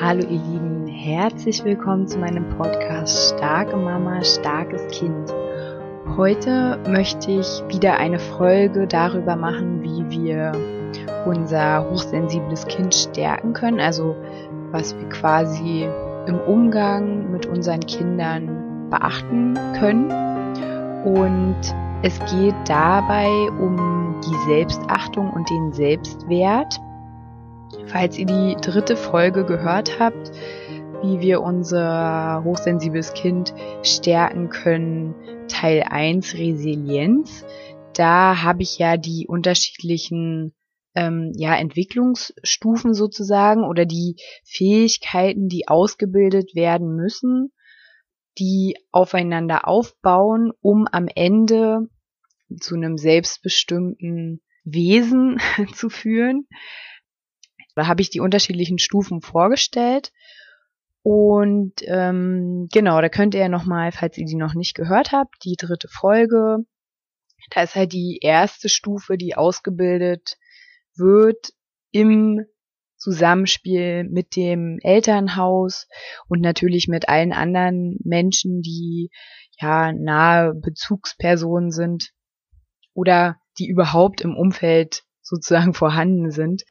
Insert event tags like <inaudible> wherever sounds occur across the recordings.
Hallo ihr Lieben, herzlich willkommen zu meinem Podcast Starke Mama, starkes Kind. Heute möchte ich wieder eine Folge darüber machen, wie wir unser hochsensibles Kind stärken können, also was wir quasi im Umgang mit unseren Kindern beachten können. Und es geht dabei um die Selbstachtung und den Selbstwert Falls ihr die dritte Folge gehört habt, wie wir unser hochsensibles Kind stärken können, Teil 1 Resilienz, da habe ich ja die unterschiedlichen ähm, ja, Entwicklungsstufen sozusagen oder die Fähigkeiten, die ausgebildet werden müssen, die aufeinander aufbauen, um am Ende zu einem selbstbestimmten Wesen <laughs> zu führen. Da habe ich die unterschiedlichen Stufen vorgestellt. Und ähm, genau, da könnt ihr nochmal, falls ihr die noch nicht gehört habt, die dritte Folge. Da ist halt die erste Stufe, die ausgebildet wird im Zusammenspiel mit dem Elternhaus und natürlich mit allen anderen Menschen, die ja nahe Bezugspersonen sind oder die überhaupt im Umfeld sozusagen vorhanden sind.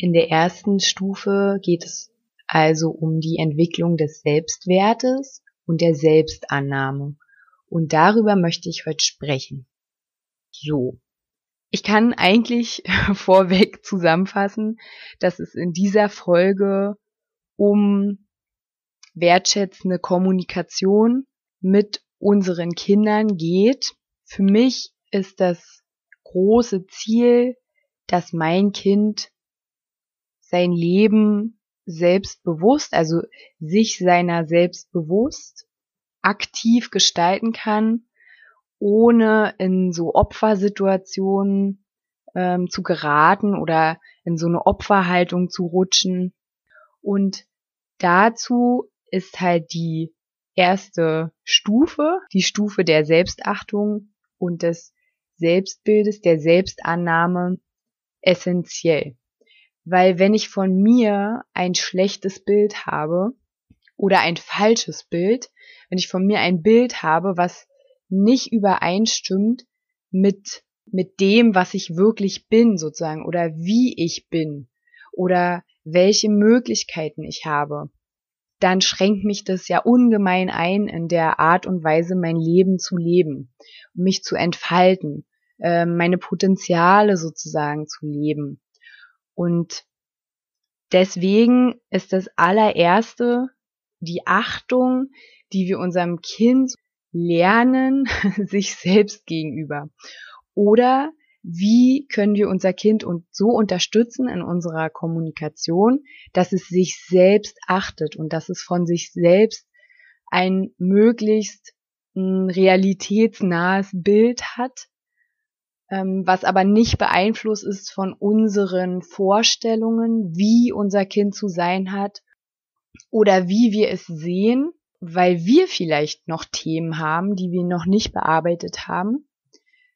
In der ersten Stufe geht es also um die Entwicklung des Selbstwertes und der Selbstannahme. Und darüber möchte ich heute sprechen. So. Ich kann eigentlich <laughs> vorweg zusammenfassen, dass es in dieser Folge um wertschätzende Kommunikation mit unseren Kindern geht. Für mich ist das große Ziel, dass mein Kind sein Leben selbstbewusst, also sich seiner selbst bewusst, aktiv gestalten kann, ohne in so Opfersituationen ähm, zu geraten oder in so eine Opferhaltung zu rutschen. Und dazu ist halt die erste Stufe, die Stufe der Selbstachtung und des Selbstbildes, der Selbstannahme essentiell. Weil wenn ich von mir ein schlechtes Bild habe oder ein falsches Bild, wenn ich von mir ein Bild habe, was nicht übereinstimmt mit, mit dem, was ich wirklich bin, sozusagen, oder wie ich bin, oder welche Möglichkeiten ich habe, dann schränkt mich das ja ungemein ein, in der Art und Weise mein Leben zu leben, mich zu entfalten, äh, meine Potenziale sozusagen zu leben. Und deswegen ist das allererste die Achtung, die wir unserem Kind lernen, <laughs> sich selbst gegenüber. Oder wie können wir unser Kind so unterstützen in unserer Kommunikation, dass es sich selbst achtet und dass es von sich selbst ein möglichst hm, realitätsnahes Bild hat was aber nicht beeinflusst ist von unseren Vorstellungen, wie unser Kind zu sein hat oder wie wir es sehen, weil wir vielleicht noch Themen haben, die wir noch nicht bearbeitet haben,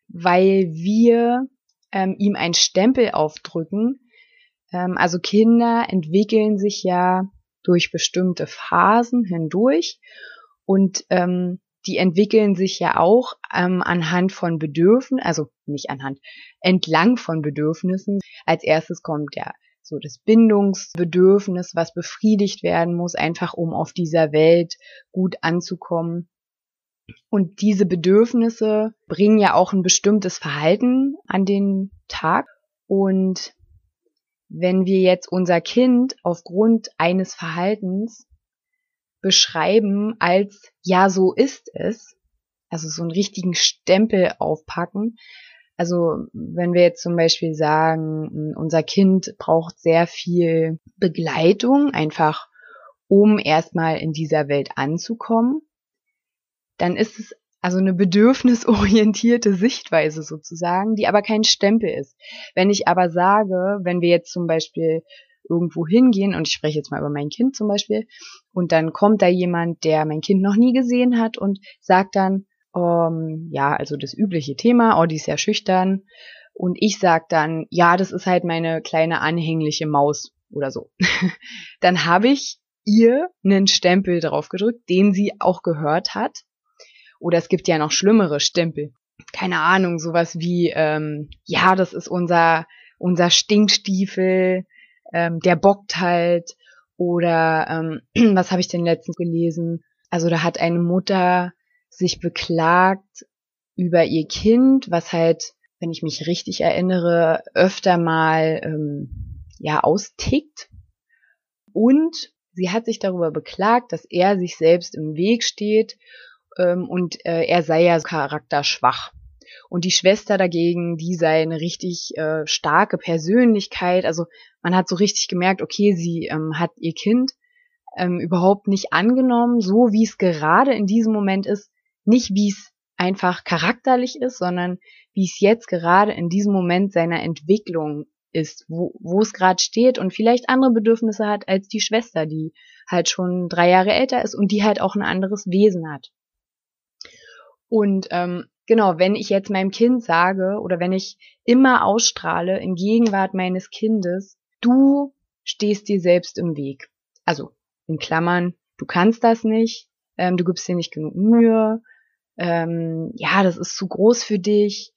weil wir ähm, ihm einen Stempel aufdrücken. Ähm, also Kinder entwickeln sich ja durch bestimmte Phasen hindurch und ähm, die entwickeln sich ja auch ähm, anhand von Bedürfnissen, also nicht anhand, entlang von Bedürfnissen. Als erstes kommt ja so das Bindungsbedürfnis, was befriedigt werden muss, einfach um auf dieser Welt gut anzukommen. Und diese Bedürfnisse bringen ja auch ein bestimmtes Verhalten an den Tag. Und wenn wir jetzt unser Kind aufgrund eines Verhaltens beschreiben als ja, so ist es. Also so einen richtigen Stempel aufpacken. Also wenn wir jetzt zum Beispiel sagen, unser Kind braucht sehr viel Begleitung, einfach um erstmal in dieser Welt anzukommen, dann ist es also eine bedürfnisorientierte <laughs> Sichtweise sozusagen, die aber kein Stempel ist. Wenn ich aber sage, wenn wir jetzt zum Beispiel irgendwo hingehen und ich spreche jetzt mal über mein Kind zum Beispiel und dann kommt da jemand, der mein Kind noch nie gesehen hat und sagt dann, ähm, ja, also das übliche Thema, oh, die ist ja schüchtern und ich sag dann, ja, das ist halt meine kleine anhängliche Maus oder so. <laughs> Dann habe ich ihr einen Stempel drauf gedrückt, den sie auch gehört hat. Oder es gibt ja noch schlimmere Stempel. Keine Ahnung, sowas wie, ähm, ja, das ist unser, unser Stinkstiefel, ähm, der bockt halt. Oder ähm, <clears throat> was habe ich denn letztens gelesen? Also da hat eine Mutter sich beklagt über ihr Kind, was halt, wenn ich mich richtig erinnere, öfter mal ähm, ja austickt. Und sie hat sich darüber beklagt, dass er sich selbst im Weg steht ähm, und äh, er sei ja charakterschwach. Und die Schwester dagegen, die sei eine richtig äh, starke Persönlichkeit. Also man hat so richtig gemerkt, okay, sie ähm, hat ihr Kind ähm, überhaupt nicht angenommen, so wie es gerade in diesem Moment ist. Nicht wie es einfach charakterlich ist, sondern wie es jetzt gerade in diesem Moment seiner Entwicklung ist, wo, wo es gerade steht und vielleicht andere Bedürfnisse hat als die Schwester, die halt schon drei Jahre älter ist und die halt auch ein anderes Wesen hat. Und ähm, genau, wenn ich jetzt meinem Kind sage oder wenn ich immer ausstrahle in Gegenwart meines Kindes, du stehst dir selbst im Weg. Also in Klammern, du kannst das nicht, ähm, du gibst dir nicht genug Mühe, ähm, ja, das ist zu groß für dich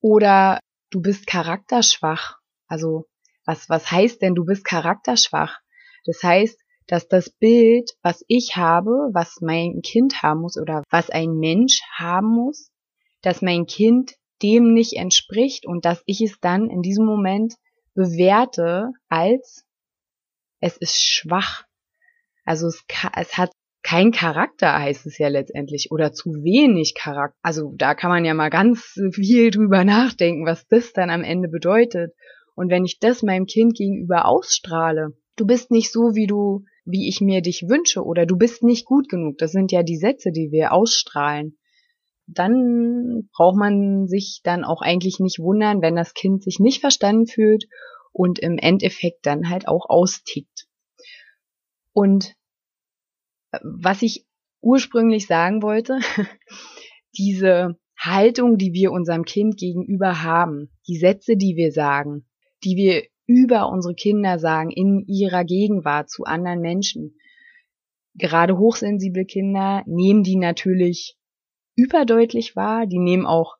oder du bist charakterschwach also was, was heißt denn, du bist charakterschwach? Das heißt, dass das Bild, was ich habe, was mein Kind haben muss oder was ein Mensch haben muss, dass mein Kind dem nicht entspricht und dass ich es dann in diesem Moment bewerte als es ist schwach. Also es, es hat kein Charakter, heißt es ja letztendlich, oder zu wenig Charakter. Also da kann man ja mal ganz viel drüber nachdenken, was das dann am Ende bedeutet. Und wenn ich das meinem Kind gegenüber ausstrahle, du bist nicht so, wie du, wie ich mir dich wünsche, oder du bist nicht gut genug, das sind ja die Sätze, die wir ausstrahlen, dann braucht man sich dann auch eigentlich nicht wundern, wenn das Kind sich nicht verstanden fühlt und im Endeffekt dann halt auch austickt. Und äh, was ich ursprünglich sagen wollte, <laughs> diese Haltung, die wir unserem Kind gegenüber haben, die Sätze, die wir sagen, die wir über unsere Kinder sagen, in ihrer Gegenwart zu anderen Menschen. Gerade hochsensible Kinder nehmen die natürlich überdeutlich wahr, die nehmen auch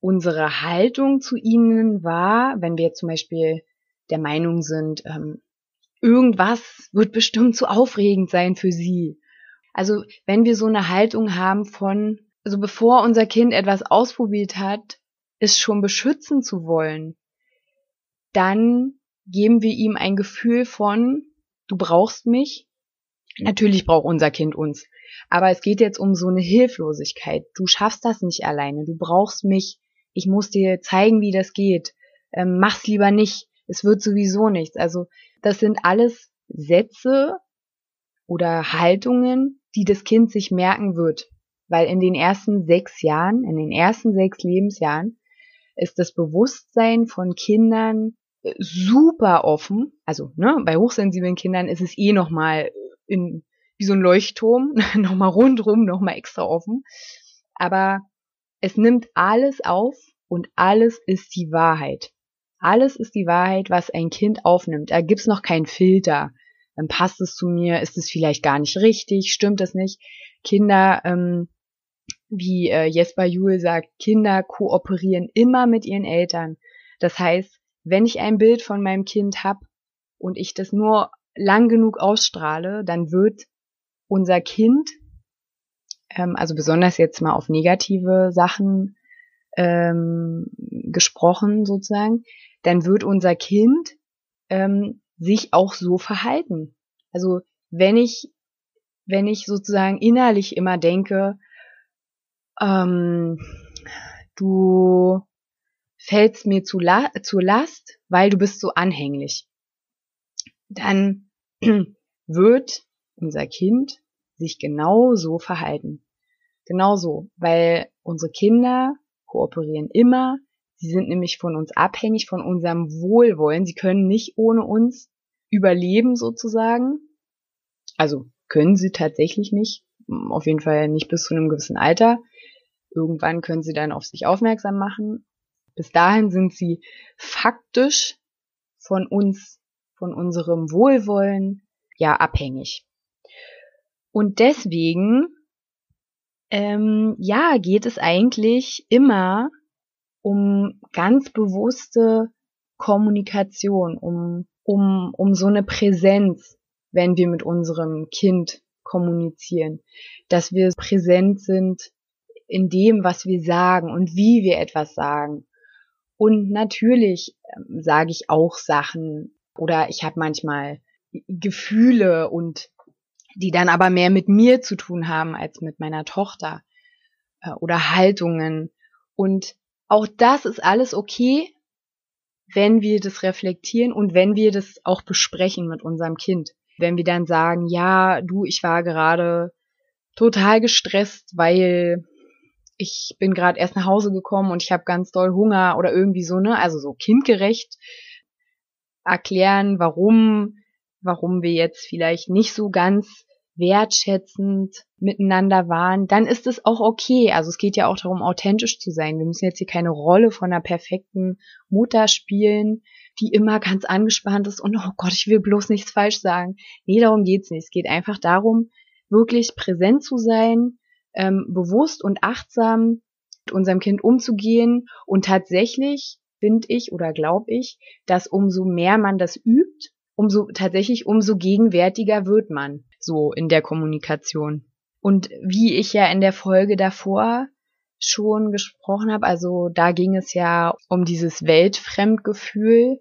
unsere Haltung zu ihnen wahr, wenn wir zum Beispiel der Meinung sind, ähm, irgendwas wird bestimmt zu aufregend sein für sie. Also wenn wir so eine Haltung haben von, also bevor unser Kind etwas ausprobiert hat, es schon beschützen zu wollen, dann geben wir ihm ein Gefühl von, du brauchst mich. Natürlich braucht unser Kind uns. Aber es geht jetzt um so eine Hilflosigkeit. Du schaffst das nicht alleine. Du brauchst mich. Ich muss dir zeigen, wie das geht. Ähm, mach's lieber nicht. Es wird sowieso nichts. Also, das sind alles Sätze oder Haltungen, die das Kind sich merken wird. Weil in den ersten sechs Jahren, in den ersten sechs Lebensjahren, ist das Bewusstsein von Kindern super offen. Also ne, bei hochsensiblen Kindern ist es eh nochmal in wie so ein Leuchtturm, <laughs> nochmal rundrum, nochmal extra offen. Aber es nimmt alles auf und alles ist die Wahrheit. Alles ist die Wahrheit, was ein Kind aufnimmt. Da gibt's noch keinen Filter. Dann passt es zu mir, ist es vielleicht gar nicht richtig, stimmt es nicht. Kinder, ähm, wie äh, Jesper Juhl sagt, Kinder kooperieren immer mit ihren Eltern. Das heißt, wenn ich ein Bild von meinem Kind habe und ich das nur lang genug ausstrahle, dann wird unser Kind, ähm, also besonders jetzt mal auf negative Sachen ähm, gesprochen sozusagen, dann wird unser Kind ähm, sich auch so verhalten. Also wenn ich, wenn ich sozusagen innerlich immer denke, ähm, du fällt's mir zu la zur Last, weil du bist so anhänglich. Dann <clears throat> wird unser Kind sich genau so verhalten. Genau so, weil unsere Kinder kooperieren immer, sie sind nämlich von uns abhängig, von unserem Wohlwollen, sie können nicht ohne uns überleben sozusagen. Also können sie tatsächlich nicht, auf jeden Fall nicht bis zu einem gewissen Alter. Irgendwann können sie dann auf sich aufmerksam machen, bis dahin sind sie faktisch von uns, von unserem Wohlwollen ja abhängig. Und deswegen ähm, ja geht es eigentlich immer um ganz bewusste Kommunikation, um um um so eine Präsenz, wenn wir mit unserem Kind kommunizieren, dass wir präsent sind in dem, was wir sagen und wie wir etwas sagen. Und natürlich ähm, sage ich auch Sachen oder ich habe manchmal Gefühle und die dann aber mehr mit mir zu tun haben als mit meiner Tochter äh, oder Haltungen. Und auch das ist alles okay, wenn wir das reflektieren und wenn wir das auch besprechen mit unserem Kind. Wenn wir dann sagen, ja, du, ich war gerade total gestresst, weil ich bin gerade erst nach Hause gekommen und ich habe ganz doll Hunger oder irgendwie so, ne? Also so kindgerecht erklären, warum, warum wir jetzt vielleicht nicht so ganz wertschätzend miteinander waren, dann ist es auch okay. Also es geht ja auch darum, authentisch zu sein. Wir müssen jetzt hier keine Rolle von einer perfekten Mutter spielen, die immer ganz angespannt ist und oh Gott, ich will bloß nichts falsch sagen. Nee, darum geht's nicht. Es geht einfach darum, wirklich präsent zu sein, ähm, bewusst und achtsam mit unserem Kind umzugehen und tatsächlich finde ich oder glaube ich, dass umso mehr man das übt, umso tatsächlich umso gegenwärtiger wird man so in der Kommunikation. Und wie ich ja in der Folge davor schon gesprochen habe, also da ging es ja um dieses Weltfremdgefühl,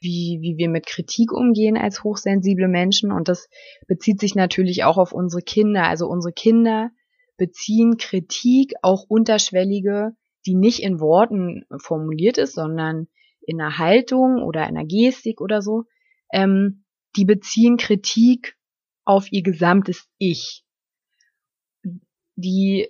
wie, wie wir mit Kritik umgehen als hochsensible Menschen. Und das bezieht sich natürlich auch auf unsere Kinder. Also unsere Kinder beziehen Kritik, auch unterschwellige, die nicht in Worten formuliert ist, sondern in einer Haltung oder einer Gestik oder so, ähm, die beziehen Kritik auf ihr gesamtes Ich. Die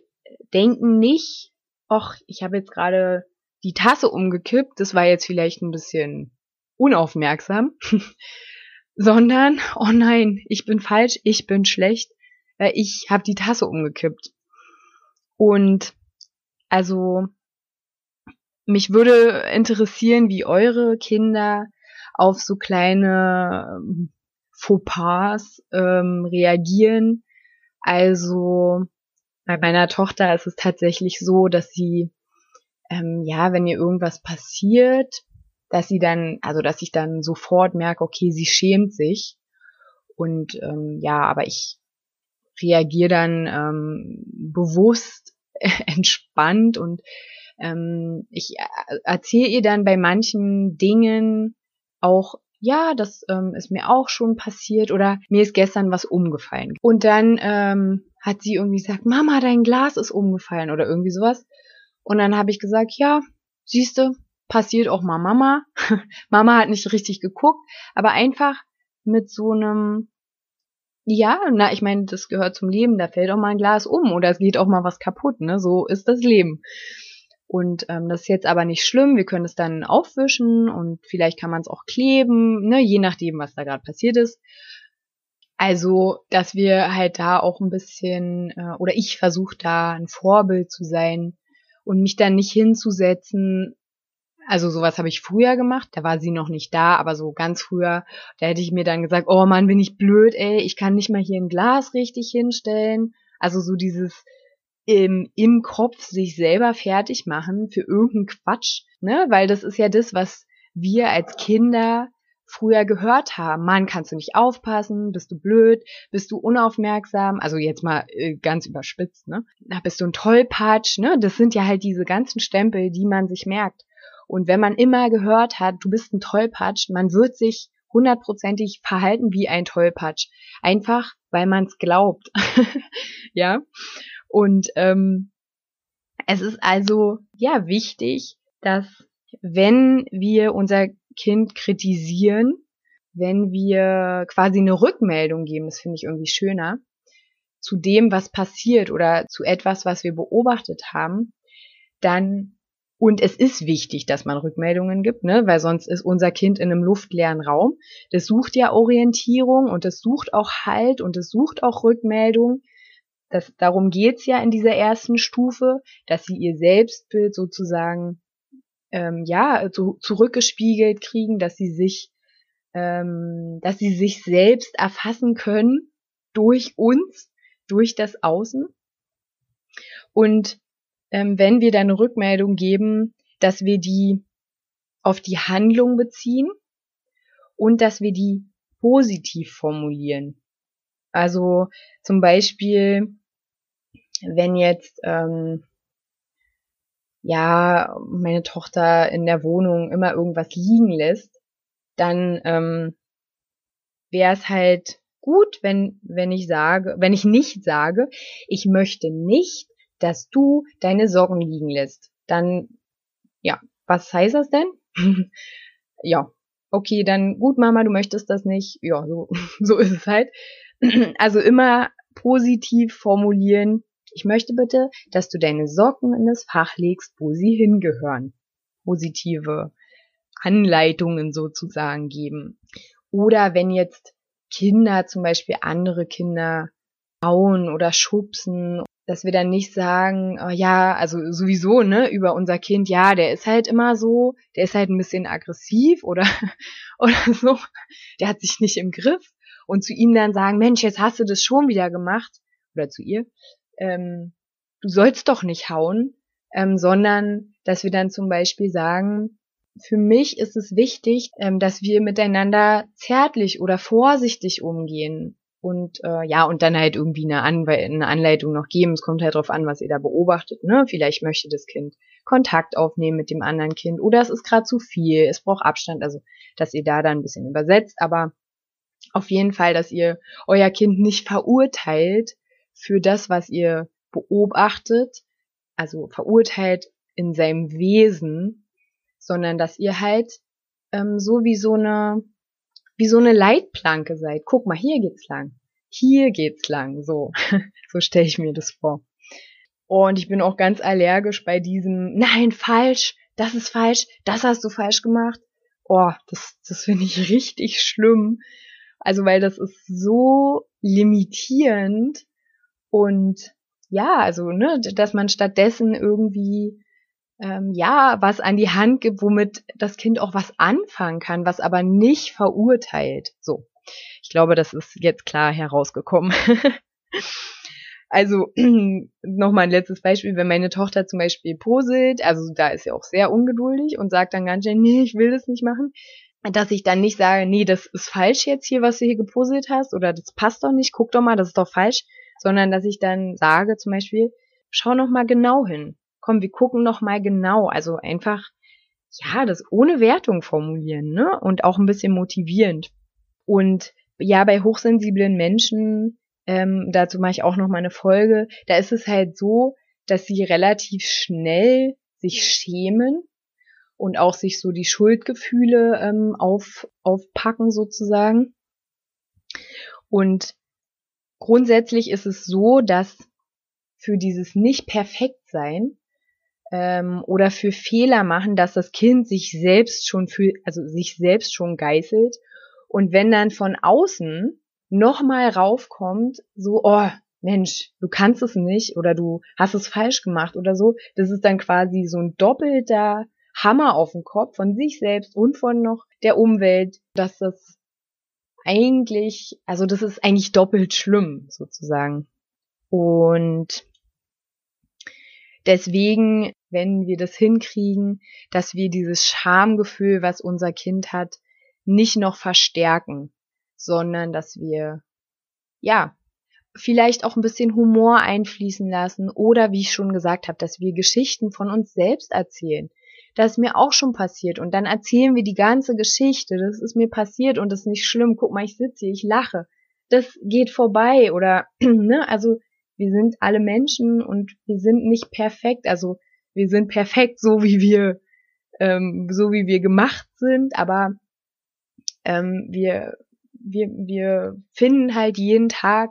denken nicht, ach, ich habe jetzt gerade die Tasse umgekippt, das war jetzt vielleicht ein bisschen unaufmerksam, <laughs> sondern, oh nein, ich bin falsch, ich bin schlecht, äh, ich habe die Tasse umgekippt. Und also mich würde interessieren, wie eure Kinder auf so kleine ähm, Fauxpas ähm, reagieren. Also bei meiner Tochter ist es tatsächlich so, dass sie, ähm, ja, wenn ihr irgendwas passiert, dass sie dann, also dass ich dann sofort merke, okay, sie schämt sich. Und ähm, ja, aber ich reagiere dann ähm, bewusst <laughs> entspannt und ähm, ich äh, erzähle ihr dann bei manchen Dingen auch, ja, das ähm, ist mir auch schon passiert oder mir ist gestern was umgefallen. Und dann ähm, hat sie irgendwie gesagt, Mama, dein Glas ist umgefallen oder irgendwie sowas. Und dann habe ich gesagt, ja, siehste, passiert auch mal Mama. <laughs> Mama hat nicht richtig geguckt, aber einfach mit so einem ja, na, ich meine, das gehört zum Leben, da fällt auch mal ein Glas um oder es geht auch mal was kaputt, ne? So ist das Leben. Und ähm, das ist jetzt aber nicht schlimm, wir können es dann aufwischen und vielleicht kann man es auch kleben, ne, je nachdem, was da gerade passiert ist. Also, dass wir halt da auch ein bisschen, äh, oder ich versuche da ein Vorbild zu sein und mich dann nicht hinzusetzen also sowas habe ich früher gemacht, da war sie noch nicht da, aber so ganz früher, da hätte ich mir dann gesagt, oh Mann, bin ich blöd, ey, ich kann nicht mal hier ein Glas richtig hinstellen. Also so dieses im, im Kopf sich selber fertig machen für irgendeinen Quatsch, ne? Weil das ist ja das, was wir als Kinder früher gehört haben. Mann, kannst du nicht aufpassen? Bist du blöd? Bist du unaufmerksam? Also jetzt mal äh, ganz überspitzt, ne? Da bist du ein Tollpatsch, ne? Das sind ja halt diese ganzen Stempel, die man sich merkt. Und wenn man immer gehört hat, du bist ein Tollpatsch, man wird sich hundertprozentig verhalten wie ein Tollpatsch. Einfach, weil man es glaubt. <laughs> ja. Und ähm, es ist also ja wichtig, dass wenn wir unser Kind kritisieren, wenn wir quasi eine Rückmeldung geben, das finde ich irgendwie schöner, zu dem, was passiert oder zu etwas, was wir beobachtet haben, dann und es ist wichtig, dass man Rückmeldungen gibt, ne? weil sonst ist unser Kind in einem luftleeren Raum. Das sucht ja Orientierung und es sucht auch Halt und es sucht auch Rückmeldung. Das, darum geht's ja in dieser ersten Stufe, dass sie ihr Selbstbild sozusagen ähm, ja zu, zurückgespiegelt kriegen, dass sie sich ähm, dass sie sich selbst erfassen können durch uns, durch das Außen. Und ähm, wenn wir dann eine Rückmeldung geben, dass wir die auf die Handlung beziehen und dass wir die positiv formulieren. Also zum Beispiel, wenn jetzt ähm, ja meine Tochter in der Wohnung immer irgendwas liegen lässt, dann ähm, wäre es halt gut, wenn wenn ich sage, wenn ich nicht sage, ich möchte nicht, dass du deine Socken liegen lässt. Dann ja, was heißt das denn? <laughs> ja, okay, dann gut, Mama, du möchtest das nicht. Ja, so, <laughs> so ist es halt. Also immer positiv formulieren. Ich möchte bitte, dass du deine Socken in das Fach legst, wo sie hingehören. Positive Anleitungen sozusagen geben. Oder wenn jetzt Kinder zum Beispiel andere Kinder hauen oder schubsen dass wir dann nicht sagen, oh ja, also sowieso, ne, über unser Kind, ja, der ist halt immer so, der ist halt ein bisschen aggressiv oder, <laughs> oder so, der hat sich nicht im Griff und zu ihm dann sagen, Mensch, jetzt hast du das schon wieder gemacht, oder zu ihr, ähm, du sollst doch nicht hauen, ähm, sondern dass wir dann zum Beispiel sagen, für mich ist es wichtig, ähm, dass wir miteinander zärtlich oder vorsichtig umgehen und äh, ja, und dann halt irgendwie eine, Anwe eine Anleitung noch geben. Es kommt halt drauf an, was ihr da beobachtet. Ne? Vielleicht möchte das Kind Kontakt aufnehmen mit dem anderen Kind oder es ist gerade zu viel, es braucht Abstand, also dass ihr da dann ein bisschen übersetzt, aber auf jeden Fall, dass ihr euer Kind nicht verurteilt für das, was ihr beobachtet, also verurteilt in seinem Wesen, sondern dass ihr halt ähm, so wie so eine wie so eine Leitplanke seid. Guck mal, hier geht's lang. Hier geht's lang. So, <laughs> so stelle ich mir das vor. Und ich bin auch ganz allergisch bei diesem, nein, falsch, das ist falsch, das hast du falsch gemacht. Oh, das, das finde ich <laughs> richtig schlimm. Also, weil das ist so limitierend und ja, also, ne, dass man stattdessen irgendwie ähm, ja, was an die Hand gibt, womit das Kind auch was anfangen kann, was aber nicht verurteilt. So. Ich glaube, das ist jetzt klar herausgekommen. <laughs> also <clears throat> nochmal ein letztes Beispiel, wenn meine Tochter zum Beispiel poselt, also da ist sie auch sehr ungeduldig und sagt dann ganz schnell, nee, ich will das nicht machen, dass ich dann nicht sage, nee, das ist falsch jetzt hier, was du hier geposelt hast, oder das passt doch nicht, guck doch mal, das ist doch falsch, sondern dass ich dann sage zum Beispiel, schau noch mal genau hin komm, wir gucken noch mal genau. Also einfach, ja, das ohne Wertung formulieren, ne? Und auch ein bisschen motivierend. Und ja, bei hochsensiblen Menschen, ähm, dazu mache ich auch noch mal eine Folge, da ist es halt so, dass sie relativ schnell sich schämen und auch sich so die Schuldgefühle ähm, auf, aufpacken sozusagen. Und grundsätzlich ist es so, dass für dieses nicht perfekt sein ähm, oder für Fehler machen, dass das Kind sich selbst schon für, also sich selbst schon geißelt. Und wenn dann von außen nochmal raufkommt, so, oh, Mensch, du kannst es nicht oder du hast es falsch gemacht oder so, das ist dann quasi so ein doppelter Hammer auf den Kopf von sich selbst und von noch der Umwelt, dass das eigentlich, also das ist eigentlich doppelt schlimm sozusagen. Und deswegen wenn wir das hinkriegen, dass wir dieses Schamgefühl, was unser Kind hat, nicht noch verstärken, sondern dass wir, ja, vielleicht auch ein bisschen Humor einfließen lassen oder wie ich schon gesagt habe, dass wir Geschichten von uns selbst erzählen. Das ist mir auch schon passiert und dann erzählen wir die ganze Geschichte. Das ist mir passiert und das ist nicht schlimm. Guck mal, ich sitze hier, ich lache. Das geht vorbei oder, <clears throat> ne, also wir sind alle Menschen und wir sind nicht perfekt. Also wir sind perfekt, so wie wir, ähm, so wie wir gemacht sind, aber ähm, wir, wir, wir finden halt jeden Tag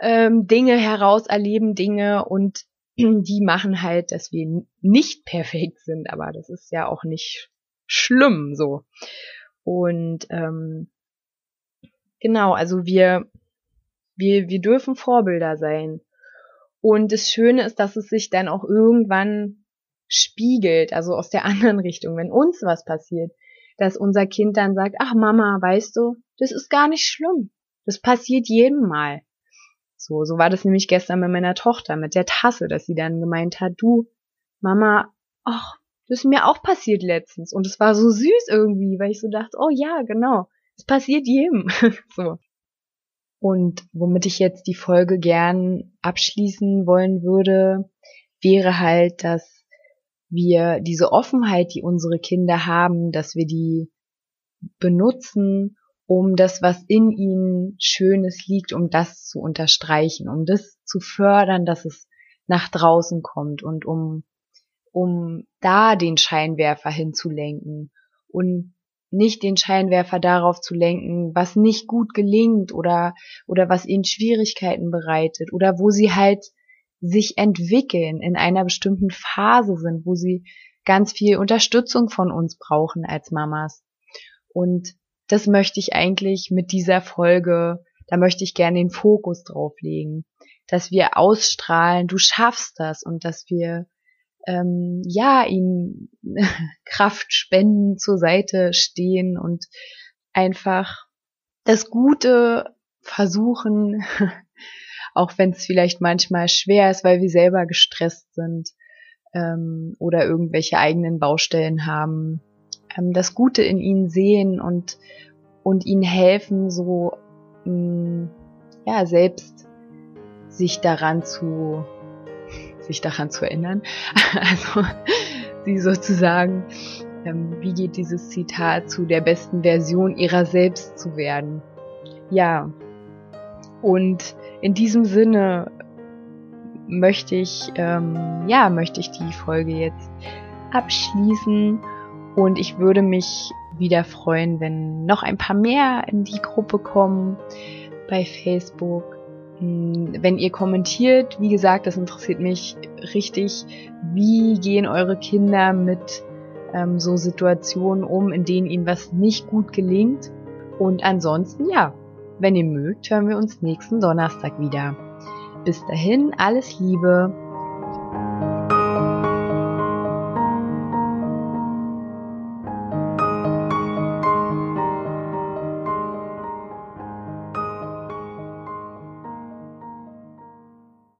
ähm, Dinge heraus, erleben Dinge und <clears throat> die machen halt, dass wir nicht perfekt sind, aber das ist ja auch nicht schlimm so. Und ähm, genau, also wir, wir, wir dürfen Vorbilder sein. Und das Schöne ist, dass es sich dann auch irgendwann spiegelt, also aus der <laughs> anderen Richtung, wenn uns was passiert, dass unser Kind dann sagt, ach Mama, weißt du, das ist gar nicht schlimm. Das passiert jedem mal. So, so war das nämlich gestern bei meiner Tochter mit der Tasse, dass sie dann gemeint hat, du, Mama, ach, das ist mir auch passiert letztens. Und es war so süß irgendwie, weil ich so dachte, oh ja, genau, es passiert jedem. <laughs> so. Und womit ich jetzt die Folge gern abschließen wollen würde, wäre halt, dass wir diese Offenheit, die unsere Kinder haben, dass wir die benutzen, um das, was in ihnen Schönes liegt, um das zu unterstreichen, um das zu fördern, dass es nach draußen kommt und um, um da den Scheinwerfer hinzulenken und nicht den Scheinwerfer darauf zu lenken, was nicht gut gelingt oder, oder was ihnen Schwierigkeiten bereitet oder wo sie halt sich entwickeln, in einer bestimmten Phase sind, wo sie ganz viel Unterstützung von uns brauchen als Mamas. Und das möchte ich eigentlich mit dieser Folge, da möchte ich gerne den Fokus drauf legen, dass wir ausstrahlen, du schaffst das und dass wir ähm, ja ihnen <laughs> Kraft spenden, zur Seite stehen und einfach das Gute versuchen, <laughs> auch wenn es vielleicht manchmal schwer ist, weil wir selber gestresst sind ähm, oder irgendwelche eigenen Baustellen haben, ähm, das Gute in ihnen sehen und und ihnen helfen, so mh, mm, ja selbst sich daran zu sich daran zu erinnern. <laughs> Also sie sozusagen, ähm, wie geht dieses Zitat zu der besten Version ihrer selbst zu werden? Ja. Und in diesem Sinne möchte ich, ähm, ja, möchte ich die Folge jetzt abschließen und ich würde mich wieder freuen, wenn noch ein paar mehr in die Gruppe kommen bei Facebook. Hm, wenn ihr kommentiert, wie gesagt, das interessiert mich richtig. Wie gehen eure Kinder mit ähm, so Situationen um, in denen ihnen was nicht gut gelingt? Und ansonsten, ja, wenn ihr mögt, hören wir uns nächsten Donnerstag wieder. Bis dahin, alles Liebe.